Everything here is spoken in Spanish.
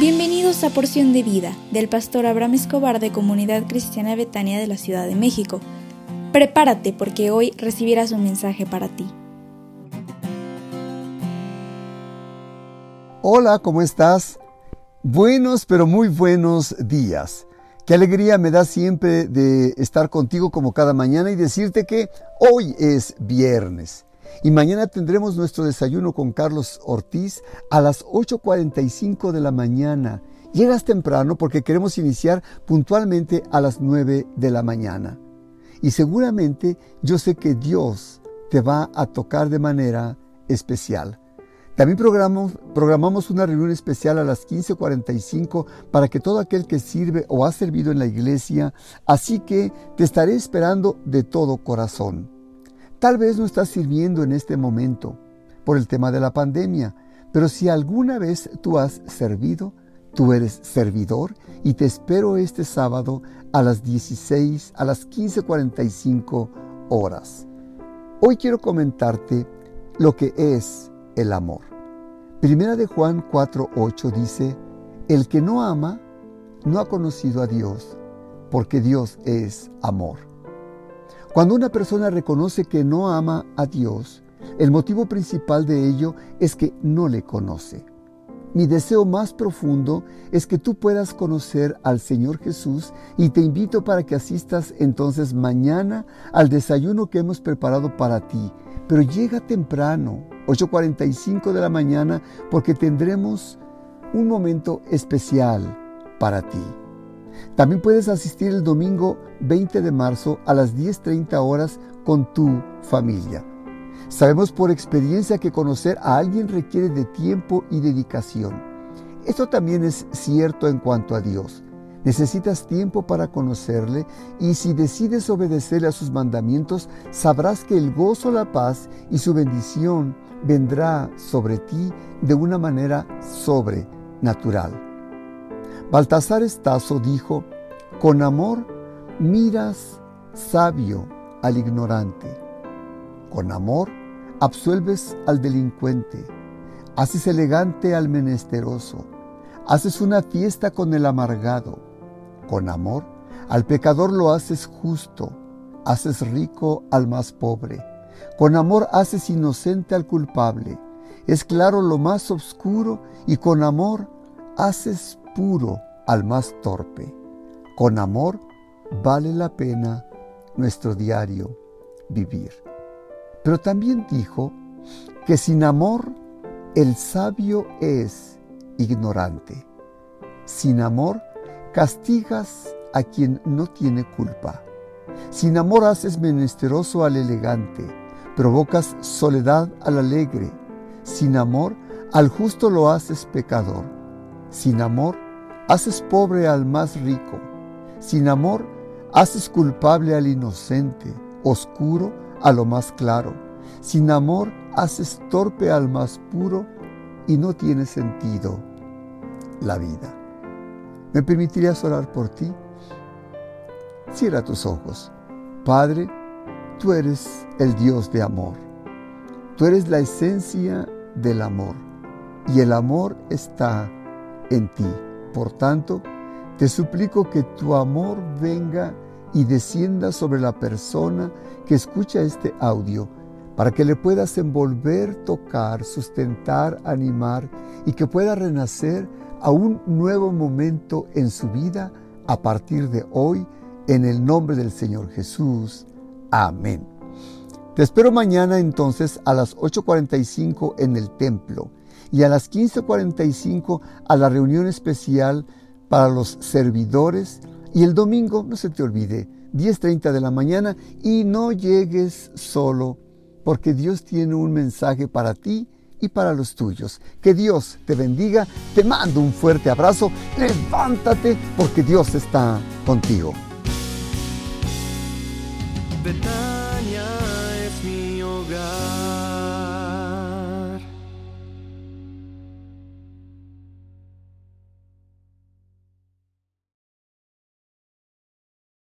Bienvenidos a Porción de Vida del pastor Abraham Escobar de Comunidad Cristiana Betania de la Ciudad de México. Prepárate porque hoy recibirás un mensaje para ti. Hola, ¿cómo estás? Buenos, pero muy buenos días. Qué alegría me da siempre de estar contigo como cada mañana y decirte que hoy es viernes. Y mañana tendremos nuestro desayuno con Carlos Ortiz a las 8.45 de la mañana. Llegas temprano porque queremos iniciar puntualmente a las 9 de la mañana. Y seguramente yo sé que Dios te va a tocar de manera especial. También programamos, programamos una reunión especial a las 15.45 para que todo aquel que sirve o ha servido en la iglesia, así que te estaré esperando de todo corazón. Tal vez no estás sirviendo en este momento por el tema de la pandemia, pero si alguna vez tú has servido, tú eres servidor y te espero este sábado a las 16, a las 15.45 horas. Hoy quiero comentarte lo que es el amor. Primera de Juan 4:8 dice, el que no ama no ha conocido a Dios, porque Dios es amor. Cuando una persona reconoce que no ama a Dios, el motivo principal de ello es que no le conoce. Mi deseo más profundo es que tú puedas conocer al Señor Jesús y te invito para que asistas entonces mañana al desayuno que hemos preparado para ti. Pero llega temprano, 8.45 de la mañana, porque tendremos un momento especial para ti. También puedes asistir el domingo 20 de marzo a las 10.30 horas con tu familia. Sabemos por experiencia que conocer a alguien requiere de tiempo y dedicación. Esto también es cierto en cuanto a Dios. Necesitas tiempo para conocerle y si decides obedecerle a sus mandamientos, sabrás que el gozo, la paz y su bendición vendrá sobre ti de una manera sobrenatural. Baltasar Estazo dijo, con amor miras sabio al ignorante, con amor absuelves al delincuente, haces elegante al menesteroso, haces una fiesta con el amargado, con amor al pecador lo haces justo, haces rico al más pobre, con amor haces inocente al culpable, es claro lo más oscuro y con amor haces puro al más torpe. Con amor vale la pena nuestro diario vivir. Pero también dijo que sin amor el sabio es ignorante. Sin amor castigas a quien no tiene culpa. Sin amor haces menesteroso al elegante, provocas soledad al alegre. Sin amor al justo lo haces pecador. Sin amor, haces pobre al más rico. Sin amor, haces culpable al inocente, oscuro a lo más claro. Sin amor, haces torpe al más puro y no tiene sentido la vida. ¿Me permitirías orar por ti? Cierra tus ojos. Padre, tú eres el Dios de amor. Tú eres la esencia del amor. Y el amor está en ti. Por tanto, te suplico que tu amor venga y descienda sobre la persona que escucha este audio, para que le puedas envolver, tocar, sustentar, animar y que pueda renacer a un nuevo momento en su vida a partir de hoy, en el nombre del Señor Jesús. Amén. Te espero mañana entonces a las 8.45 en el templo y a las 15.45 a la reunión especial para los servidores y el domingo, no se te olvide, 10.30 de la mañana y no llegues solo porque Dios tiene un mensaje para ti y para los tuyos. Que Dios te bendiga, te mando un fuerte abrazo, levántate porque Dios está contigo.